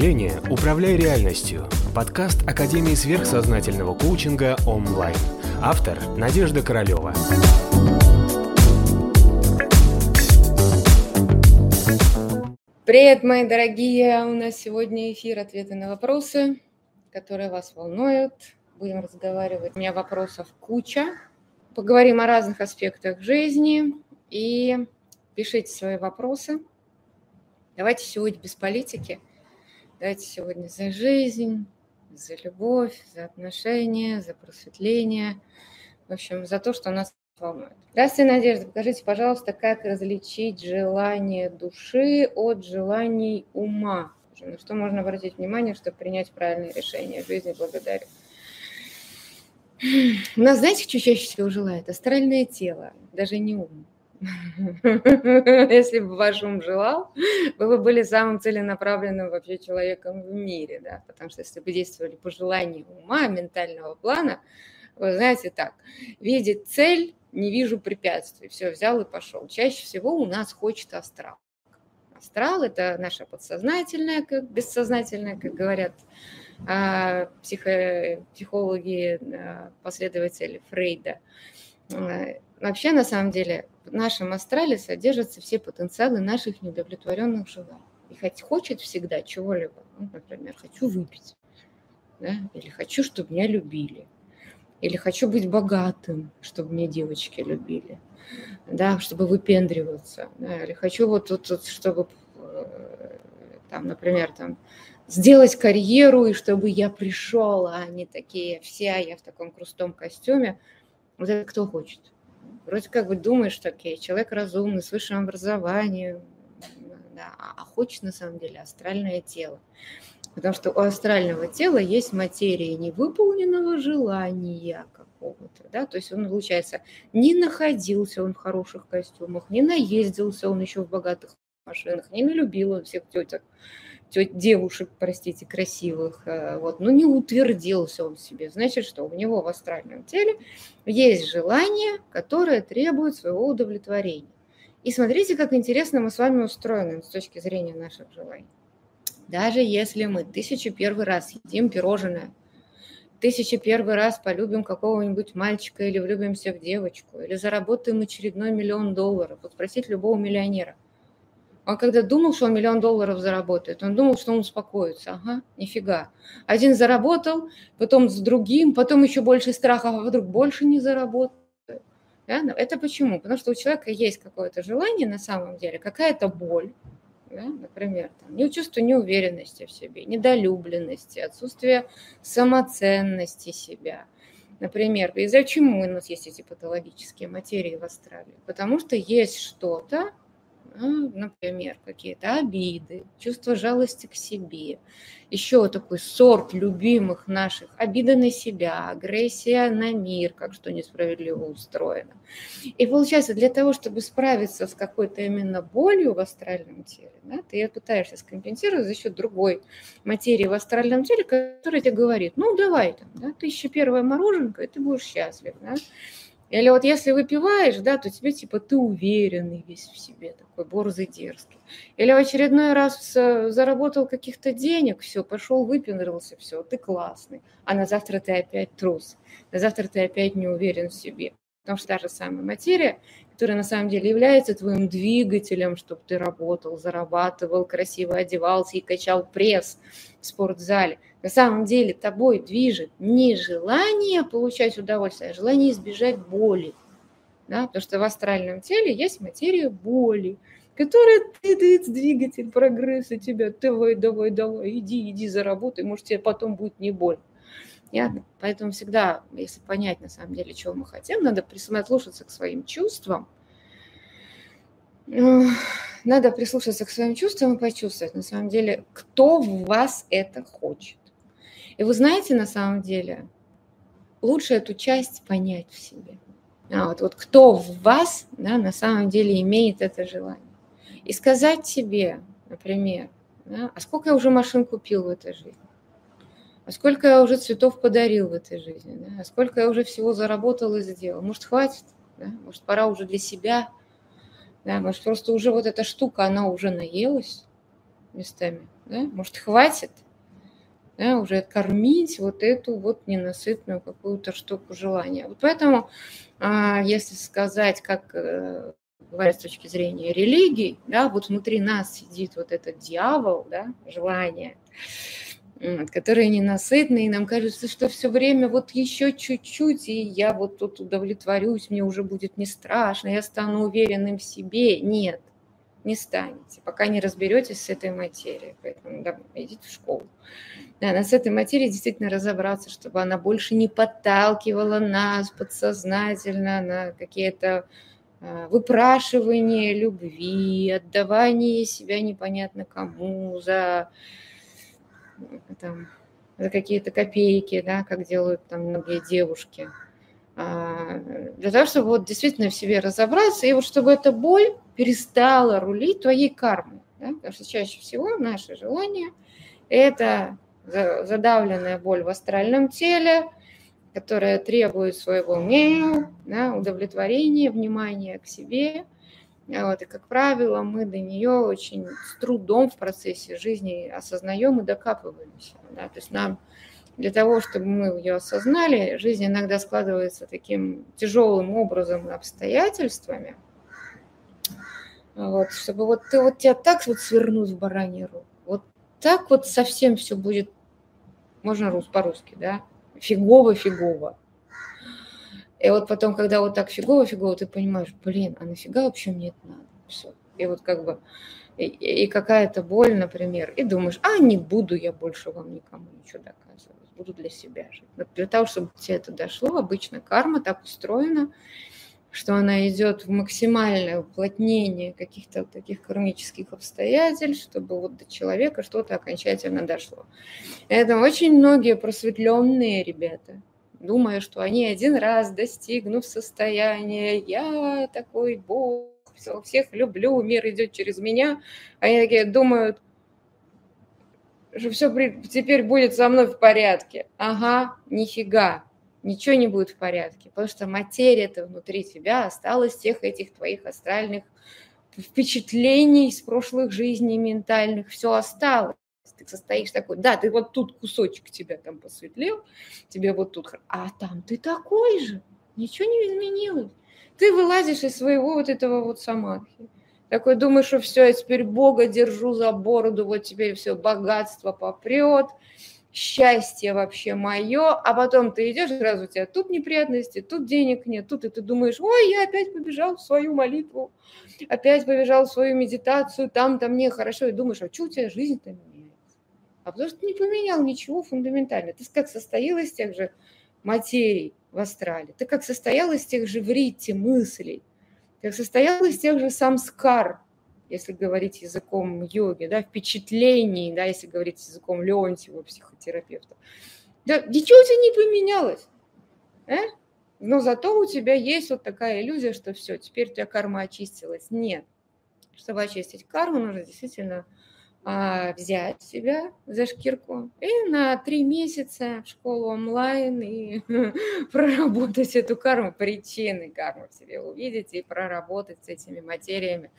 мышления «Управляй реальностью» – подкаст Академии сверхсознательного коучинга онлайн. Автор – Надежда Королева. Привет, мои дорогие! У нас сегодня эфир «Ответы на вопросы», которые вас волнуют. Будем разговаривать. У меня вопросов куча. Поговорим о разных аспектах жизни и пишите свои вопросы. Давайте сегодня без политики – Давайте сегодня за жизнь, за любовь, за отношения, за просветление. В общем, за то, что нас волнует. Здравствуйте, Надежда. Покажите, пожалуйста, как различить желание души от желаний ума. На что можно обратить внимание, чтобы принять правильное решение в жизни. Благодарю. У нас, знаете, что чаще всего желает? Астральное тело, даже не ум. Если бы ваш ум желал, вы бы были самым целенаправленным вообще человеком в мире, да, потому что если бы действовали по желанию ума, ментального плана, вы знаете так, видит цель, не вижу препятствий, все, взял и пошел. Чаще всего у нас хочет астрал. Астрал – это наше подсознательное, как бессознательное, как говорят а, психо, психологи, а, последователи Фрейда. А, вообще, на самом деле, в нашем астрале содержатся все потенциалы наших неудовлетворенных желаний. И хоть хочет всегда чего-либо, ну, например, хочу выпить, да, или хочу, чтобы меня любили, или хочу быть богатым, чтобы меня девочки любили, да, чтобы выпендриваться, да, или хочу вот, вот, вот чтобы э, там, например, там, сделать карьеру, и чтобы я пришел, а они такие, вся я в таком крустом костюме. Вот это кто хочет? Вроде как бы думаешь, что окей, человек разумный, с высшим образованием, да, а хочет на самом деле астральное тело. Потому что у астрального тела есть материя невыполненного желания какого-то, да, то есть он, получается, не находился он в хороших костюмах, не наездился он еще в богатых машинах, не налюбил он всех теток, девушек, простите, красивых, э, вот, но не утвердился он в себе. Значит, что у него в астральном теле есть желание, которое требует своего удовлетворения. И смотрите, как интересно мы с вами устроены с точки зрения наших желаний. Даже если мы тысячу первый раз едим пирожное, тысячу первый раз полюбим какого-нибудь мальчика или влюбимся в девочку, или заработаем очередной миллион долларов, вот спросить любого миллионера – он когда думал, что он миллион долларов заработает, он думал, что он успокоится. Ага, нифига. Один заработал, потом с другим, потом еще больше страха, а вдруг больше не заработает. Да? Это почему? Потому что у человека есть какое-то желание на самом деле, какая-то боль, да? например, там, не чувство неуверенности в себе, недолюбленности, отсутствие самоценности себя. Например, из-за чему у нас есть эти патологические материи в астрале? Потому что есть что-то, ну, например, какие-то обиды, чувство жалости к себе, еще такой сорт любимых наших, обида на себя, агрессия на мир, как что несправедливо устроено. И получается, для того, чтобы справиться с какой-то именно болью в астральном теле, да, ты ее пытаешься скомпенсировать за счет другой материи в астральном теле, которая тебе говорит, ну давай, там, да, тысяча первая мороженка, и ты будешь счастлив. Да? Или вот если выпиваешь, да, то тебе типа ты уверенный весь в себе, такой борзый, дерзкий. Или в очередной раз заработал каких-то денег, все, пошел, выпендрился, все, ты классный. А на завтра ты опять трус. На завтра ты опять не уверен в себе. Потому что та же самая материя, которая на самом деле является твоим двигателем, чтобы ты работал, зарабатывал, красиво одевался и качал пресс в спортзале. На самом деле тобой движет не желание получать удовольствие, а желание избежать боли. Да? Потому что в астральном теле есть материя боли, которая ты, ты двигатель прогресса тебя. Давай, давай, давай, иди, иди заработай, может тебе потом будет не больно. Ясно? Поэтому всегда, если понять на самом деле, чего мы хотим, надо прислушаться к своим чувствам. Надо прислушаться к своим чувствам и почувствовать, на самом деле, кто в вас это хочет. И вы знаете, на самом деле, лучше эту часть понять в себе. А вот, вот кто в вас да, на самом деле имеет это желание. И сказать себе, например, да, а сколько я уже машин купил в этой жизни? А сколько я уже цветов подарил в этой жизни, да? а сколько я уже всего заработал и сделал. Может, хватит? Да? Может, пора уже для себя? Да? Может, просто уже вот эта штука, она уже наелась? местами. Да? Может, хватит да, уже кормить вот эту вот ненасытную какую-то штуку желания. Вот поэтому, а, если сказать, как э, говорят с точки зрения религии, да, вот внутри нас сидит вот этот дьявол, да, желание, которые ненасытны, и нам кажется, что все время вот еще чуть-чуть, и я вот тут удовлетворюсь, мне уже будет не страшно, я стану уверенным в себе. Нет, не станете, пока не разберетесь с этой материей. Поэтому да, идите в школу. Да, надо с этой материей действительно разобраться, чтобы она больше не подталкивала нас подсознательно на какие-то а, выпрашивания любви, отдавание себя непонятно кому за там, за какие-то копейки, да, как делают там многие девушки. А, для того, чтобы вот действительно в себе разобраться, и вот чтобы эта боль перестала рулить твоей кармой. Да? Потому что чаще всего наше желание – это задавленная боль в астральном теле, которая требует своего мнения, да, удовлетворения, внимания к себе – вот, и, как правило, мы до нее очень с трудом в процессе жизни осознаем и докапываемся. Да? То есть нам для того, чтобы мы ее осознали, жизнь иногда складывается таким тяжелым образом и обстоятельствами, вот, чтобы вот ты вот тебя так вот свернуть в бараний руку, вот так вот совсем все будет, можно рус по-русски, да, фигово-фигово. И вот потом, когда вот так фигово-фигово, ты понимаешь, блин, а нафига вообще мне это надо? Все. И вот как бы, и, и какая-то боль, например, и думаешь, а не буду я больше вам никому ничего доказывать, буду для себя жить. Но для того, чтобы тебе это дошло, обычно карма так устроена, что она идет в максимальное уплотнение каких-то таких кармических обстоятельств, чтобы вот до человека что-то окончательно дошло. Это очень многие просветленные ребята, думая, что они один раз достигнув состояния. «я такой Бог, всех люблю, мир идет через меня», они такие думают, что все теперь будет со мной в порядке. Ага, нифига, ничего не будет в порядке, потому что материя-то внутри тебя осталась тех этих твоих астральных впечатлений из прошлых жизней ментальных, все осталось ты состоишь такой, да, ты вот тут кусочек тебя там посветлел, тебе вот тут, а там ты такой же, ничего не изменилось. Ты вылазишь из своего вот этого вот самадхи. Такой думаешь, что все, я теперь Бога держу за бороду, вот теперь все, богатство попрет, счастье вообще мое, а потом ты идешь, сразу у тебя тут неприятности, тут денег нет, тут и ты думаешь, ой, я опять побежал в свою молитву, опять побежал в свою медитацию, там-то мне хорошо, и думаешь, а что у тебя жизнь-то а потому что ты не поменял ничего фундаментально. Ты как состоял из тех же материй в астрале, ты как состоял из тех же вритти мыслей, как состоял из тех же самскар, если говорить языком йоги, да, впечатлений, да, если говорить языком Леонтьева, психотерапевта. Да, ничего у тебя не поменялось. А? Но зато у тебя есть вот такая иллюзия, что все, теперь у тебя карма очистилась. Нет. Чтобы очистить карму, нужно действительно а, взять себя за шкирку и на три месяца в школу онлайн и проработать эту карму, причины кармы в себе увидеть и проработать с этими материями.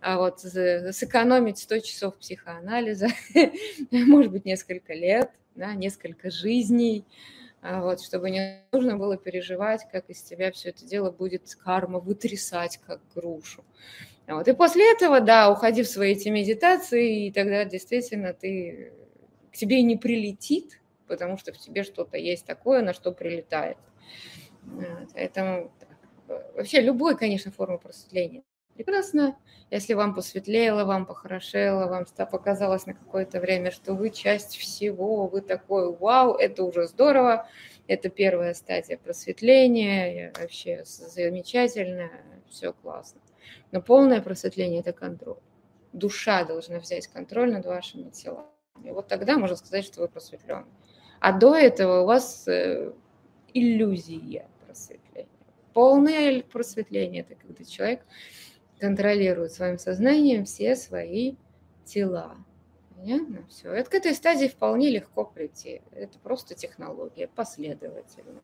А вот сэкономить 100 часов психоанализа, может быть, несколько лет, да, несколько жизней, а вот, чтобы не нужно было переживать, как из тебя все это дело будет карма вытрясать, как грушу. Вот. И после этого, да, уходи в свои эти медитации, и тогда действительно ты к тебе не прилетит, потому что в тебе что-то есть такое, на что прилетает. Вот. Поэтому вообще любой, конечно, форма просветления прекрасно. Если вам посветлело, вам похорошело, вам показалось на какое-то время, что вы часть всего, вы такой, вау, это уже здорово, это первая стадия просветления, вообще замечательно, все классно. Но полное просветление – это контроль. Душа должна взять контроль над вашими телами. И вот тогда можно сказать, что вы просветлены. А до этого у вас э, иллюзия просветления. Полное просветление – это когда человек контролирует своим сознанием все свои тела. Понятно? Все. Это к этой стадии вполне легко прийти. Это просто технология, последовательно.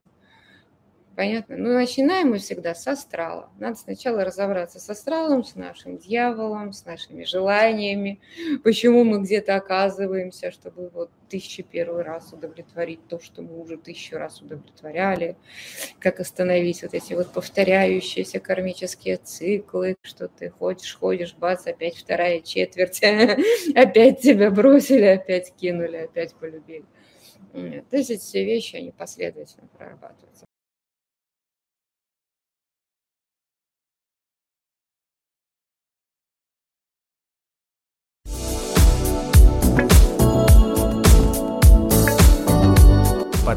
Понятно? Ну, начинаем мы всегда с астрала. Надо сначала разобраться с астралом, с нашим дьяволом, с нашими желаниями, почему мы где-то оказываемся, чтобы вот тысячу первый раз удовлетворить то, что мы уже тысячу раз удовлетворяли, как остановить вот эти вот повторяющиеся кармические циклы, что ты ходишь, ходишь, бац, опять вторая четверть, опять тебя бросили, опять кинули, опять полюбили. То есть эти все вещи, они последовательно прорабатываются.